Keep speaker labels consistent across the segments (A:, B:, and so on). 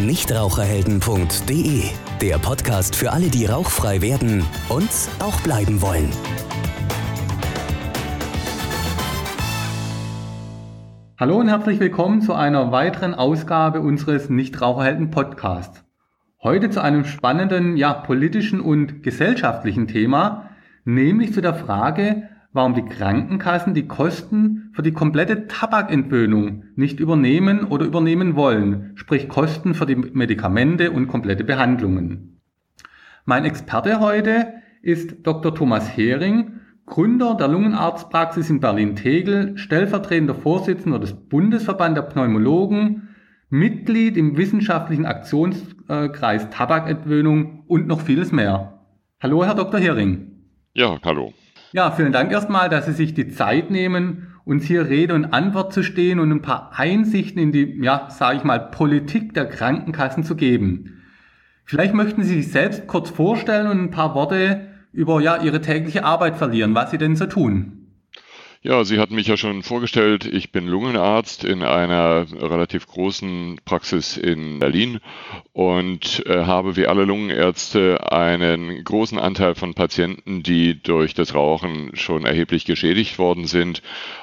A: nichtraucherhelden.de, der Podcast für alle, die rauchfrei werden und auch bleiben wollen.
B: Hallo und herzlich willkommen zu einer weiteren Ausgabe unseres Nichtraucherhelden Podcasts. Heute zu einem spannenden, ja, politischen und gesellschaftlichen Thema, nämlich zu der Frage, warum die Krankenkassen die Kosten für die komplette Tabakentwöhnung nicht übernehmen oder übernehmen wollen, sprich Kosten für die Medikamente und komplette Behandlungen. Mein Experte heute ist Dr. Thomas Hering, Gründer der Lungenarztpraxis in Berlin-Tegel, stellvertretender Vorsitzender des Bundesverband der Pneumologen, Mitglied im wissenschaftlichen Aktionskreis Tabakentwöhnung und noch vieles mehr. Hallo, Herr Dr. Hering.
C: Ja, hallo.
B: Ja, vielen Dank erstmal, dass Sie sich die Zeit nehmen, uns hier Rede und Antwort zu stehen und ein paar Einsichten in die, ja, sage ich mal, Politik der Krankenkassen zu geben. Vielleicht möchten Sie sich selbst kurz vorstellen und ein paar Worte über ja, Ihre tägliche Arbeit verlieren, was Sie denn so tun.
C: Ja, Sie hatten mich ja schon vorgestellt. Ich bin Lungenarzt in einer relativ großen Praxis in Berlin und äh, habe wie alle Lungenärzte einen großen Anteil von Patienten, die durch das Rauchen schon erheblich geschädigt worden sind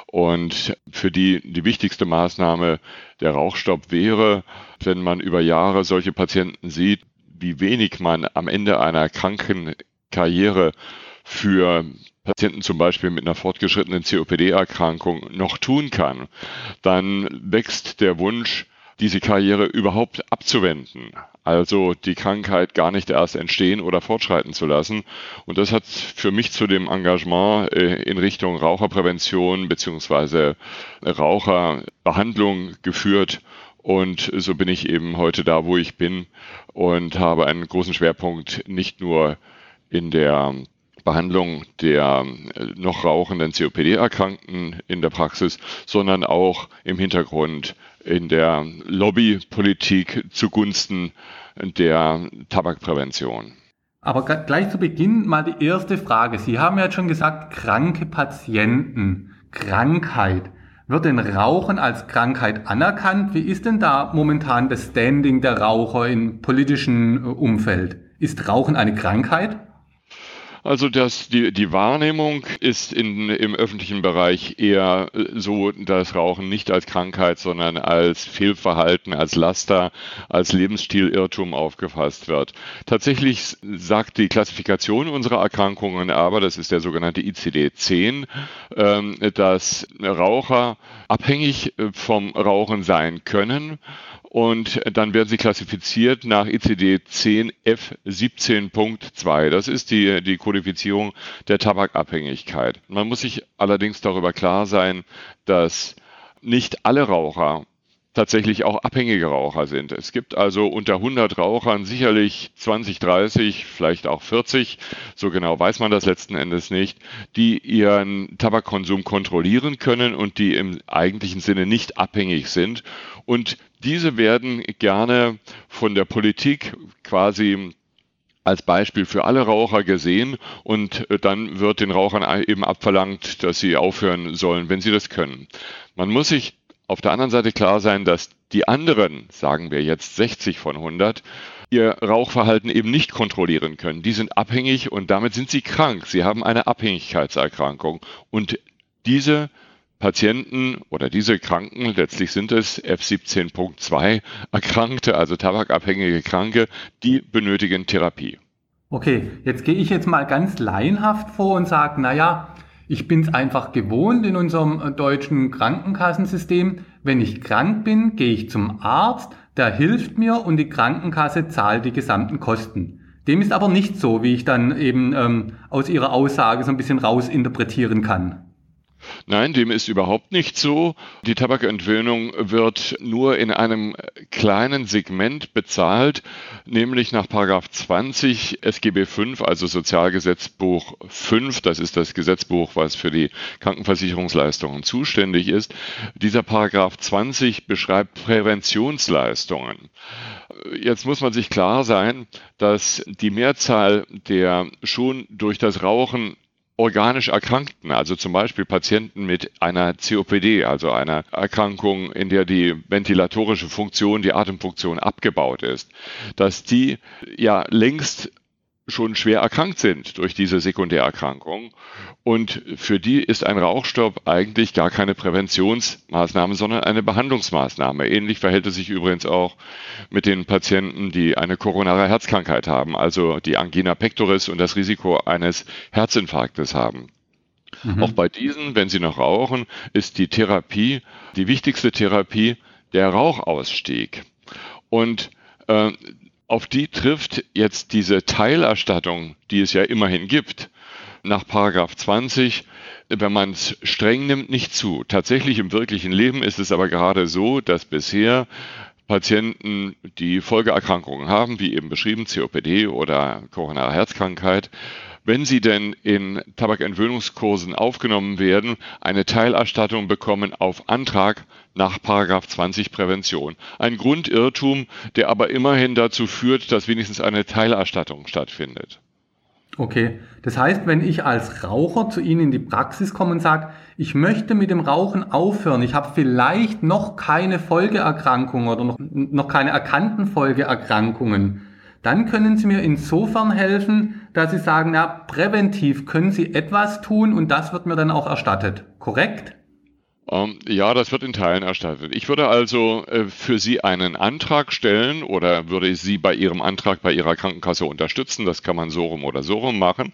C: und für die die wichtigste Maßnahme der Rauchstopp wäre, wenn man über Jahre solche Patienten sieht, wie wenig man am Ende einer kranken Karriere für Patienten zum Beispiel mit einer fortgeschrittenen COPD-Erkrankung noch tun kann, dann wächst der Wunsch, diese Karriere überhaupt abzuwenden. Also die Krankheit gar nicht erst entstehen oder fortschreiten zu lassen. Und das hat für mich zu dem Engagement äh, in Richtung Raucherprävention beziehungsweise Raucherbehandlung geführt. Und so bin ich eben heute da, wo ich bin und habe einen großen Schwerpunkt nicht nur in der Behandlung der äh, noch rauchenden COPD-Erkrankten in der Praxis, sondern auch im Hintergrund in der Lobbypolitik zugunsten der Tabakprävention.
B: Aber gleich zu Beginn mal die erste Frage. Sie haben ja schon gesagt, kranke Patienten, Krankheit. Wird denn Rauchen als Krankheit anerkannt? Wie ist denn da momentan das Standing der Raucher im politischen äh, Umfeld? Ist Rauchen eine Krankheit?
C: Also das, die, die Wahrnehmung ist in, im öffentlichen Bereich eher äh, so, dass Rauchen nicht als Krankheit, sondern als Fehlverhalten, als Laster, als Lebensstilirrtum aufgefasst wird. Tatsächlich sagt die Klassifikation unserer Erkrankungen aber, das ist der sogenannte ICD-10, ähm, dass Raucher abhängig äh, vom Rauchen sein können und dann werden sie klassifiziert nach ICD-10 F17.2. Das ist die, die Kodifizierung der Tabakabhängigkeit. Man muss sich allerdings darüber klar sein, dass nicht alle Raucher tatsächlich auch abhängige Raucher sind. Es gibt also unter 100 Rauchern sicherlich 20, 30, vielleicht auch 40, so genau weiß man das letzten Endes nicht, die ihren Tabakkonsum kontrollieren können und die im eigentlichen Sinne nicht abhängig sind. Und diese werden gerne von der Politik quasi als Beispiel für alle Raucher gesehen und dann wird den Rauchern eben abverlangt, dass sie aufhören sollen, wenn sie das können. Man muss sich auf der anderen Seite klar sein, dass die anderen, sagen wir jetzt 60 von 100, ihr Rauchverhalten eben nicht kontrollieren können. Die sind abhängig und damit sind sie krank. Sie haben eine Abhängigkeitserkrankung. Und diese Patienten oder diese Kranken, letztlich sind es F17.2 Erkrankte, also tabakabhängige Kranke, die benötigen Therapie.
B: Okay, jetzt gehe ich jetzt mal ganz laienhaft vor und sage, naja, ich bin es einfach gewohnt in unserem äh, deutschen Krankenkassensystem. Wenn ich krank bin, gehe ich zum Arzt, der hilft mir und die Krankenkasse zahlt die gesamten Kosten. Dem ist aber nicht so, wie ich dann eben ähm, aus Ihrer Aussage so ein bisschen rausinterpretieren kann.
C: Nein, dem ist überhaupt nicht so. Die Tabakentwöhnung wird nur in einem kleinen Segment bezahlt, nämlich nach 20 SGB 5, also Sozialgesetzbuch 5. Das ist das Gesetzbuch, was für die Krankenversicherungsleistungen zuständig ist. Dieser Paragraph 20 beschreibt Präventionsleistungen. Jetzt muss man sich klar sein, dass die Mehrzahl der schon durch das Rauchen organisch Erkrankten, also zum Beispiel Patienten mit einer COPD, also einer Erkrankung, in der die ventilatorische Funktion, die Atemfunktion abgebaut ist, dass die ja längst schon schwer erkrankt sind durch diese Sekundärerkrankung. Und für die ist ein Rauchstopp eigentlich gar keine Präventionsmaßnahme, sondern eine Behandlungsmaßnahme. Ähnlich verhält es sich übrigens auch mit den Patienten, die eine koronare Herzkrankheit haben, also die Angina pectoris und das Risiko eines Herzinfarktes haben. Mhm. Auch bei diesen, wenn sie noch rauchen, ist die Therapie, die wichtigste Therapie, der Rauchausstieg. Und äh, auf die trifft jetzt diese Teilerstattung, die es ja immerhin gibt, nach Paragraph 20, wenn man es streng nimmt, nicht zu. Tatsächlich im wirklichen Leben ist es aber gerade so, dass bisher Patienten, die Folgeerkrankungen haben, wie eben beschrieben, COPD oder koronare Herzkrankheit, wenn sie denn in Tabakentwöhnungskursen aufgenommen werden, eine Teilerstattung bekommen auf Antrag nach 20 Prävention. Ein Grundirrtum, der aber immerhin dazu führt, dass wenigstens eine Teilerstattung stattfindet.
B: Okay, das heißt, wenn ich als Raucher zu Ihnen in die Praxis komme und sage, ich möchte mit dem Rauchen aufhören, ich habe vielleicht noch keine Folgeerkrankungen oder noch, noch keine erkannten Folgeerkrankungen, dann können Sie mir insofern helfen, dass Sie sagen, na, präventiv können Sie etwas tun und das wird mir dann auch erstattet. Korrekt?
C: Ähm, ja, das wird in Teilen erstattet. Ich würde also äh, für Sie einen Antrag stellen oder würde Sie bei Ihrem Antrag bei Ihrer Krankenkasse unterstützen. Das kann man so rum oder so rum machen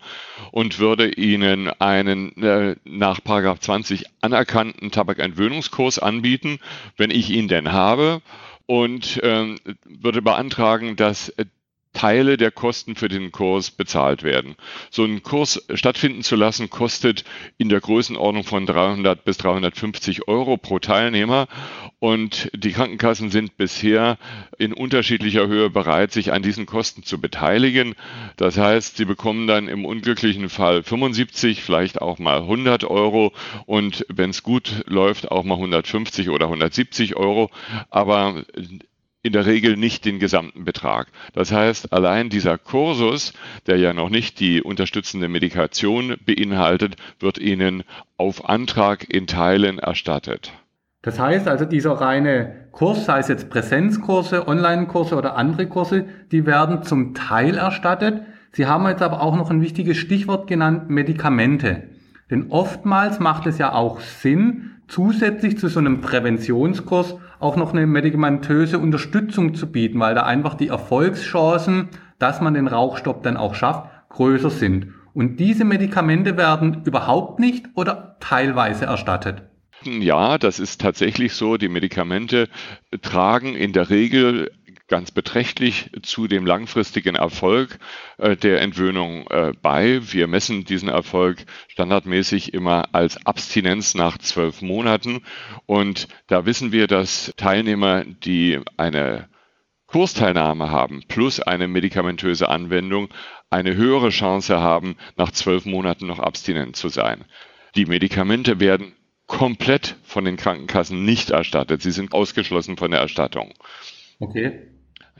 C: und würde Ihnen einen äh, nach 20 anerkannten Tabakentwöhnungskurs anbieten, wenn ich ihn denn habe und ähm, würde beantragen, dass Teile der Kosten für den Kurs bezahlt werden. So einen Kurs stattfinden zu lassen, kostet in der Größenordnung von 300 bis 350 Euro pro Teilnehmer. Und die Krankenkassen sind bisher in unterschiedlicher Höhe bereit, sich an diesen Kosten zu beteiligen. Das heißt, sie bekommen dann im unglücklichen Fall 75, vielleicht auch mal 100 Euro und wenn es gut läuft, auch mal 150 oder 170 Euro. Aber in der Regel nicht den gesamten Betrag. Das heißt, allein dieser Kursus, der ja noch nicht die unterstützende Medikation beinhaltet, wird Ihnen auf Antrag in Teilen erstattet.
B: Das heißt also, dieser reine Kurs, sei es jetzt Präsenzkurse, Online-Kurse oder andere Kurse, die werden zum Teil erstattet. Sie haben jetzt aber auch noch ein wichtiges Stichwort genannt, Medikamente. Denn oftmals macht es ja auch Sinn, zusätzlich zu so einem Präventionskurs auch noch eine medikamentöse Unterstützung zu bieten, weil da einfach die Erfolgschancen, dass man den Rauchstopp dann auch schafft, größer sind. Und diese Medikamente werden überhaupt nicht oder teilweise erstattet.
C: Ja, das ist tatsächlich so. Die Medikamente tragen in der Regel ganz beträchtlich zu dem langfristigen Erfolg äh, der Entwöhnung äh, bei. Wir messen diesen Erfolg standardmäßig immer als Abstinenz nach zwölf Monaten. Und da wissen wir, dass Teilnehmer, die eine Kursteilnahme haben plus eine medikamentöse Anwendung, eine höhere Chance haben, nach zwölf Monaten noch abstinent zu sein. Die Medikamente werden komplett von den Krankenkassen nicht erstattet. Sie sind ausgeschlossen von der Erstattung.
B: Okay.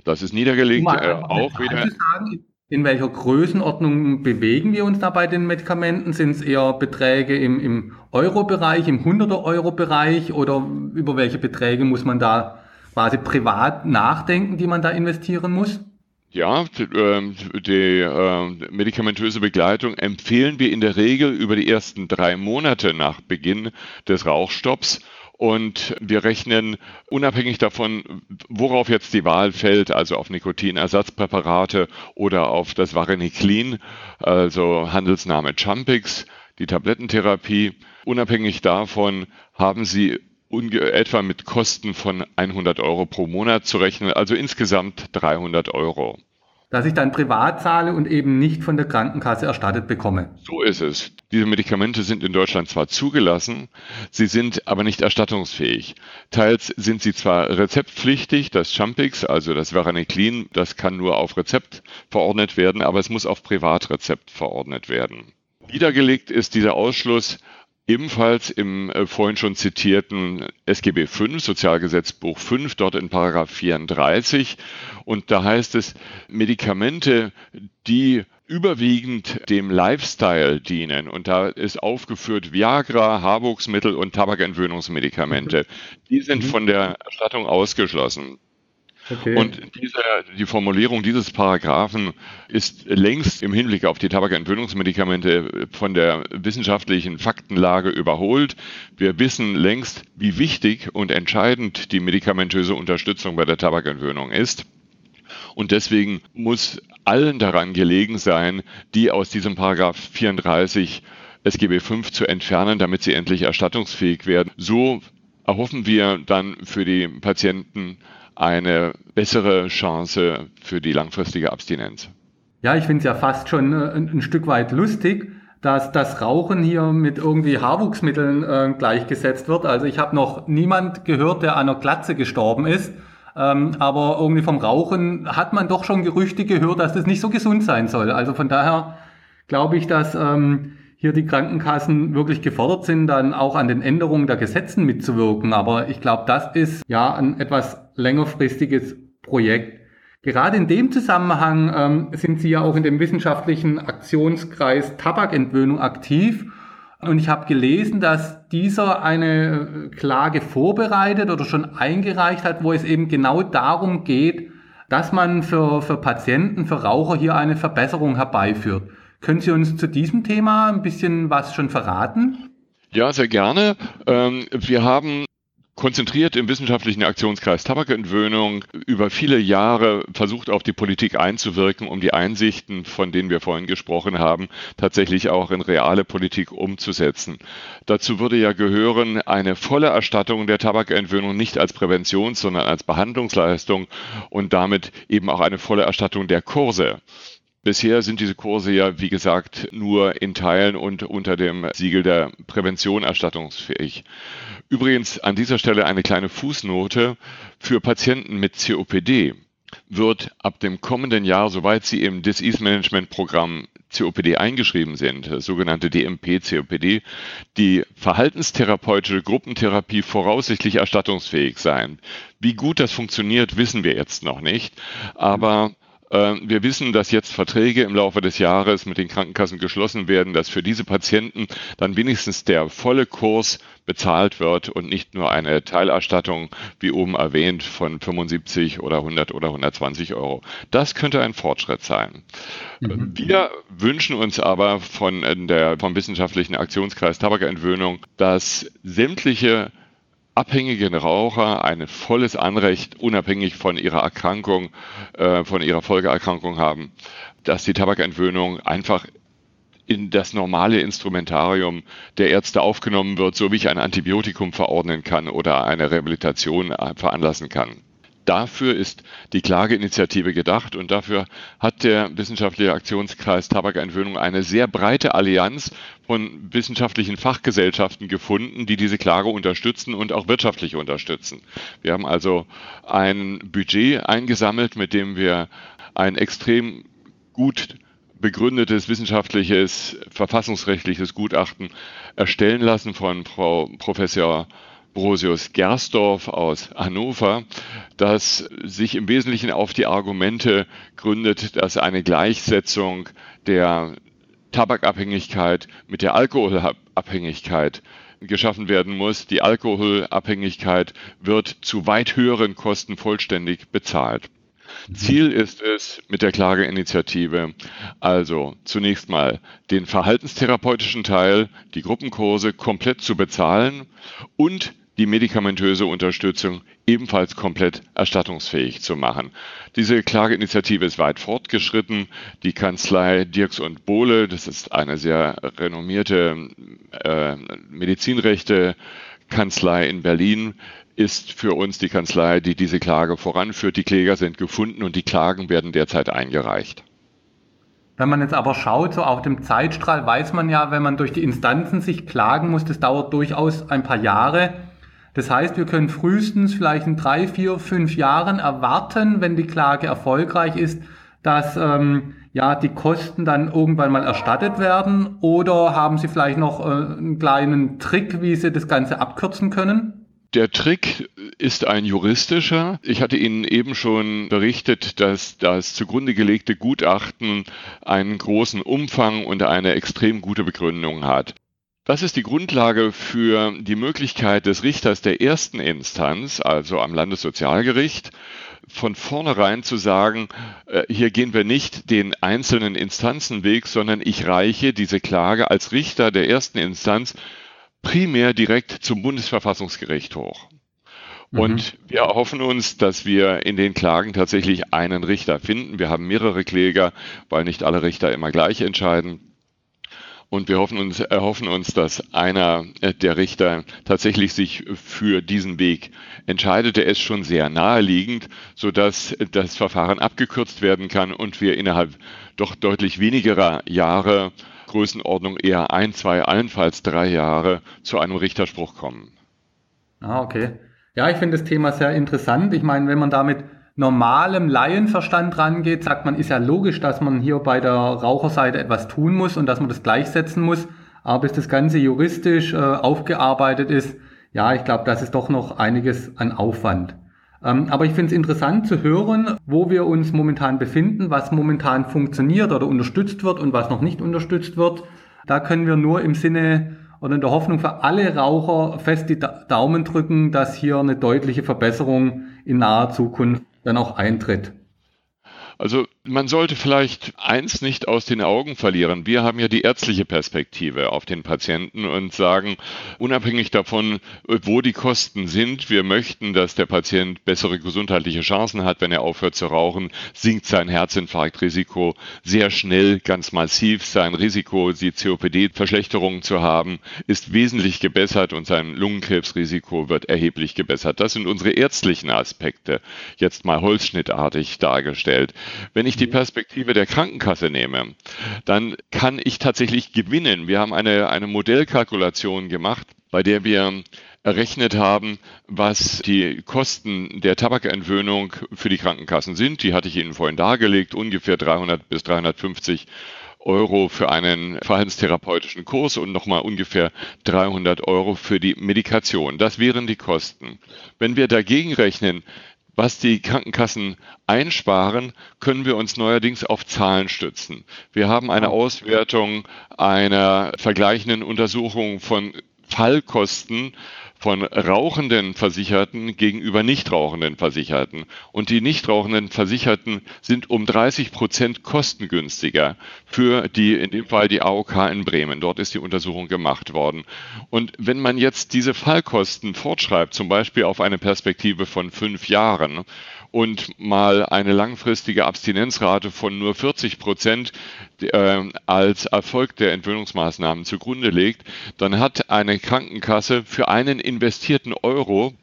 C: Das ist niedergelegt. Mal, äh, auch wieder.
B: Sagen, in welcher Größenordnung bewegen wir uns da bei den Medikamenten? Sind es eher Beträge im, im Euro-Bereich, im 100er-Euro-Bereich oder über welche Beträge muss man da quasi privat nachdenken, die man da investieren muss?
C: Ja, die, ähm, die äh, medikamentöse Begleitung empfehlen wir in der Regel über die ersten drei Monate nach Beginn des Rauchstopps und wir rechnen unabhängig davon, worauf jetzt die Wahl fällt, also auf Nikotinersatzpräparate oder auf das Vareniclin, also Handelsname Champix, die Tablettentherapie, unabhängig davon haben Sie etwa mit Kosten von 100 Euro pro Monat zu rechnen, also insgesamt 300 Euro
B: dass ich dann privat zahle und eben nicht von der Krankenkasse erstattet bekomme.
C: So ist es. Diese Medikamente sind in Deutschland zwar zugelassen, sie sind aber nicht erstattungsfähig. Teils sind sie zwar rezeptpflichtig, das Champix, also das Vareniclin, das kann nur auf Rezept verordnet werden, aber es muss auf Privatrezept verordnet werden. Niedergelegt ist dieser Ausschluss ebenfalls im äh, vorhin schon zitierten SGB V, Sozialgesetzbuch 5, dort in Paragraph 34. Und da heißt es, Medikamente, die überwiegend dem Lifestyle dienen. Und da ist aufgeführt Viagra, Haarwuchsmittel und Tabakentwöhnungsmedikamente. Die sind mhm. von der Erstattung ausgeschlossen. Okay. Und diese, die Formulierung dieses Paragraphen ist längst im Hinblick auf die Tabakentwöhnungsmedikamente von der wissenschaftlichen Faktenlage überholt. Wir wissen längst, wie wichtig und entscheidend die medikamentöse Unterstützung bei der Tabakentwöhnung ist. Und deswegen muss allen daran gelegen sein, die aus diesem Paragraph 34 SGB V zu entfernen, damit sie endlich erstattungsfähig werden. So erhoffen wir dann für die Patienten eine bessere Chance für die langfristige Abstinenz.
B: Ja, ich finde es ja fast schon äh, ein, ein, Stück weit lustig, dass das Rauchen hier mit irgendwie Haarwuchsmitteln äh, gleichgesetzt wird. Also ich habe noch niemand gehört, der an einer Glatze gestorben ist. Ähm, aber irgendwie vom Rauchen hat man doch schon Gerüchte gehört, dass das nicht so gesund sein soll. Also von daher glaube ich, dass ähm, hier die Krankenkassen wirklich gefordert sind, dann auch an den Änderungen der Gesetzen mitzuwirken. Aber ich glaube, das ist ja ein etwas längerfristiges Projekt. Gerade in dem Zusammenhang ähm, sind Sie ja auch in dem wissenschaftlichen Aktionskreis Tabakentwöhnung aktiv. Und ich habe gelesen, dass dieser eine Klage vorbereitet oder schon eingereicht hat, wo es eben genau darum geht, dass man für, für Patienten, für Raucher hier eine Verbesserung herbeiführt. Können Sie uns zu diesem Thema ein bisschen was schon verraten?
C: Ja, sehr gerne. Ähm, wir haben konzentriert im wissenschaftlichen Aktionskreis Tabakentwöhnung über viele Jahre versucht, auf die Politik einzuwirken, um die Einsichten, von denen wir vorhin gesprochen haben, tatsächlich auch in reale Politik umzusetzen. Dazu würde ja gehören, eine volle Erstattung der Tabakentwöhnung nicht als Präventions-, sondern als Behandlungsleistung und damit eben auch eine volle Erstattung der Kurse. Bisher sind diese Kurse ja, wie gesagt, nur in Teilen und unter dem Siegel der Prävention erstattungsfähig. Übrigens an dieser Stelle eine kleine Fußnote für Patienten mit COPD wird ab dem kommenden Jahr, soweit sie im Disease Management Programm COPD eingeschrieben sind, sogenannte DMP-COPD, die verhaltenstherapeutische Gruppentherapie voraussichtlich erstattungsfähig sein. Wie gut das funktioniert, wissen wir jetzt noch nicht, aber wir wissen, dass jetzt Verträge im Laufe des Jahres mit den Krankenkassen geschlossen werden, dass für diese Patienten dann wenigstens der volle Kurs bezahlt wird und nicht nur eine Teilerstattung, wie oben erwähnt, von 75 oder 100 oder 120 Euro. Das könnte ein Fortschritt sein. Mhm. Wir wünschen uns aber von der, vom wissenschaftlichen Aktionskreis Tabakentwöhnung, dass sämtliche abhängigen Raucher ein volles Anrecht, unabhängig von ihrer Erkrankung, äh, von ihrer Folgeerkrankung haben, dass die Tabakentwöhnung einfach in das normale Instrumentarium der Ärzte aufgenommen wird, so wie ich ein Antibiotikum verordnen kann oder eine Rehabilitation veranlassen kann. Dafür ist die Klageinitiative gedacht und dafür hat der Wissenschaftliche Aktionskreis Tabakentwöhnung eine sehr breite Allianz von wissenschaftlichen Fachgesellschaften gefunden, die diese Klage unterstützen und auch wirtschaftlich unterstützen. Wir haben also ein Budget eingesammelt, mit dem wir ein extrem gut begründetes wissenschaftliches, verfassungsrechtliches Gutachten erstellen lassen von Frau Professor Brosius Gersdorf aus Hannover, das sich im Wesentlichen auf die Argumente gründet, dass eine Gleichsetzung der Tabakabhängigkeit mit der Alkoholabhängigkeit geschaffen werden muss. Die Alkoholabhängigkeit wird zu weit höheren Kosten vollständig bezahlt. Ziel ist es mit der Klageinitiative also zunächst mal den verhaltenstherapeutischen Teil, die Gruppenkurse komplett zu bezahlen und die medikamentöse Unterstützung ebenfalls komplett erstattungsfähig zu machen. Diese Klageinitiative ist weit fortgeschritten. Die Kanzlei Dirks und Bohle, das ist eine sehr renommierte äh, Medizinrechte Kanzlei in Berlin, ist für uns die Kanzlei, die diese Klage voranführt. Die Kläger sind gefunden und die Klagen werden derzeit eingereicht.
B: Wenn man jetzt aber schaut, so auf dem Zeitstrahl weiß man ja, wenn man durch die Instanzen sich klagen muss, das dauert durchaus ein paar Jahre. Das heißt, wir können frühestens vielleicht in drei, vier, fünf Jahren erwarten, wenn die Klage erfolgreich ist, dass ähm, ja die Kosten dann irgendwann mal erstattet werden. Oder haben Sie vielleicht noch äh, einen kleinen Trick, wie Sie das Ganze abkürzen können?
C: Der Trick ist ein juristischer. Ich hatte Ihnen eben schon berichtet, dass das zugrunde gelegte Gutachten einen großen Umfang und eine extrem gute Begründung hat. Das ist die Grundlage für die Möglichkeit des Richters der ersten Instanz, also am Landessozialgericht, von vornherein zu sagen, äh, hier gehen wir nicht den einzelnen Instanzenweg, sondern ich reiche diese Klage als Richter der ersten Instanz primär direkt zum Bundesverfassungsgericht hoch. Mhm. Und wir erhoffen uns, dass wir in den Klagen tatsächlich einen Richter finden. Wir haben mehrere Kläger, weil nicht alle Richter immer gleich entscheiden. Und wir hoffen uns, erhoffen uns, dass einer der Richter tatsächlich sich für diesen Weg entscheidet. Der ist schon sehr naheliegend, sodass das Verfahren abgekürzt werden kann und wir innerhalb doch deutlich wenigerer Jahre Größenordnung eher ein, zwei, allenfalls drei Jahre zu einem Richterspruch kommen.
B: Ah, okay. Ja, ich finde das Thema sehr interessant. Ich meine, wenn man da mit normalem Laienverstand rangeht, sagt man, ist ja logisch, dass man hier bei der Raucherseite etwas tun muss und dass man das gleichsetzen muss. Aber bis das Ganze juristisch äh, aufgearbeitet ist, ja, ich glaube, das ist doch noch einiges an Aufwand. Ähm, aber ich finde es interessant zu hören, wo wir uns momentan befinden, was momentan funktioniert oder unterstützt wird und was noch nicht unterstützt wird. Da können wir nur im Sinne oder in der Hoffnung für alle Raucher fest die Daumen drücken, dass hier eine deutliche Verbesserung in naher Zukunft dann auch eintritt.
C: Also man sollte vielleicht eins nicht aus den Augen verlieren. Wir haben ja die ärztliche Perspektive auf den Patienten und sagen, unabhängig davon, wo die Kosten sind, wir möchten, dass der Patient bessere gesundheitliche Chancen hat, wenn er aufhört zu rauchen, sinkt sein Herzinfarktrisiko sehr schnell, ganz massiv. Sein Risiko, die COPD-Verschlechterungen zu haben, ist wesentlich gebessert und sein Lungenkrebsrisiko wird erheblich gebessert. Das sind unsere ärztlichen Aspekte, jetzt mal holzschnittartig dargestellt. Wenn ich die mhm. Perspektive der Krankenkasse nehme, dann kann ich tatsächlich gewinnen. Wir haben eine, eine Modellkalkulation gemacht, bei der wir errechnet haben, was die Kosten der Tabakentwöhnung für die Krankenkassen sind. Die hatte ich Ihnen vorhin dargelegt, ungefähr 300 bis 350 Euro für einen verhaltenstherapeutischen Kurs und nochmal ungefähr 300 Euro für die Medikation. Das wären die Kosten. Wenn wir dagegen rechnen, was die Krankenkassen einsparen, können wir uns neuerdings auf Zahlen stützen. Wir haben eine Auswertung einer vergleichenden Untersuchung von Fallkosten von rauchenden Versicherten gegenüber nichtrauchenden Versicherten. Und die nichtrauchenden Versicherten sind um 30 Prozent kostengünstiger für die, in dem Fall die AOK in Bremen. Dort ist die Untersuchung gemacht worden. Und wenn man jetzt diese Fallkosten fortschreibt, zum Beispiel auf eine Perspektive von fünf Jahren, und mal eine langfristige Abstinenzrate von nur 40 Prozent äh, als Erfolg der Entwöhnungsmaßnahmen zugrunde legt, dann hat eine Krankenkasse für einen investierten Euro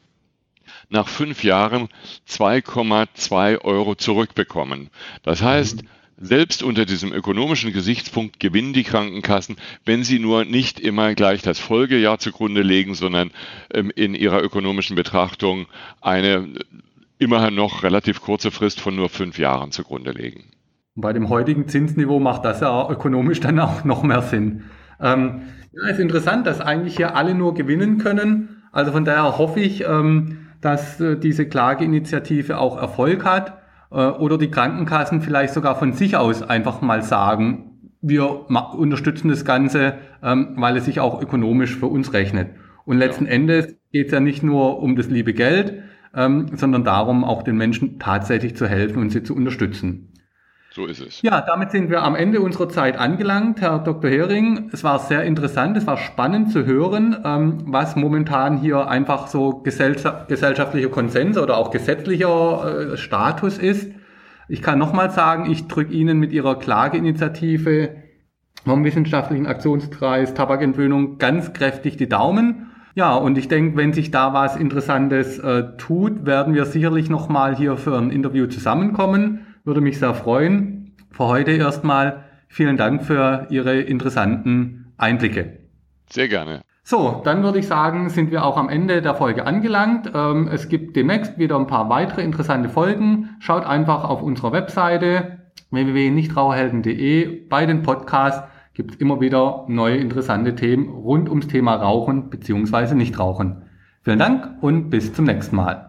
C: nach fünf Jahren 2,2 Euro zurückbekommen. Das heißt, selbst unter diesem ökonomischen Gesichtspunkt gewinnen die Krankenkassen, wenn sie nur nicht immer gleich das Folgejahr zugrunde legen, sondern ähm, in ihrer ökonomischen Betrachtung eine immerhin noch relativ kurze Frist von nur fünf Jahren zugrunde legen.
B: Bei dem heutigen Zinsniveau macht das ja ökonomisch dann auch noch mehr Sinn. Ähm, ja, ist interessant, dass eigentlich hier alle nur gewinnen können. Also von daher hoffe ich, ähm, dass äh, diese Klageinitiative auch Erfolg hat äh, oder die Krankenkassen vielleicht sogar von sich aus einfach mal sagen, wir unterstützen das Ganze, ähm, weil es sich auch ökonomisch für uns rechnet. Und letzten ja. Endes geht es ja nicht nur um das liebe Geld, ähm, sondern darum, auch den Menschen tatsächlich zu helfen und sie zu unterstützen.
C: So ist es.
B: Ja, damit sind wir am Ende unserer Zeit angelangt, Herr Dr. Hering. Es war sehr interessant, es war spannend zu hören, ähm, was momentan hier einfach so gesellschaftlicher Konsens oder auch gesetzlicher äh, Status ist. Ich kann nochmal sagen, ich drücke Ihnen mit Ihrer Klageinitiative vom Wissenschaftlichen Aktionskreis Tabakentwöhnung ganz kräftig die Daumen. Ja, und ich denke, wenn sich da was Interessantes äh, tut, werden wir sicherlich nochmal hier für ein Interview zusammenkommen. Würde mich sehr freuen. Für heute erstmal vielen Dank für Ihre interessanten Einblicke.
C: Sehr gerne.
B: So, dann würde ich sagen, sind wir auch am Ende der Folge angelangt. Ähm, es gibt demnächst wieder ein paar weitere interessante Folgen. Schaut einfach auf unserer Webseite www.nichtraucherhelden.de bei den Podcasts gibt es immer wieder neue interessante Themen rund ums Thema Rauchen bzw. Nichtrauchen. Vielen Dank und bis zum nächsten Mal.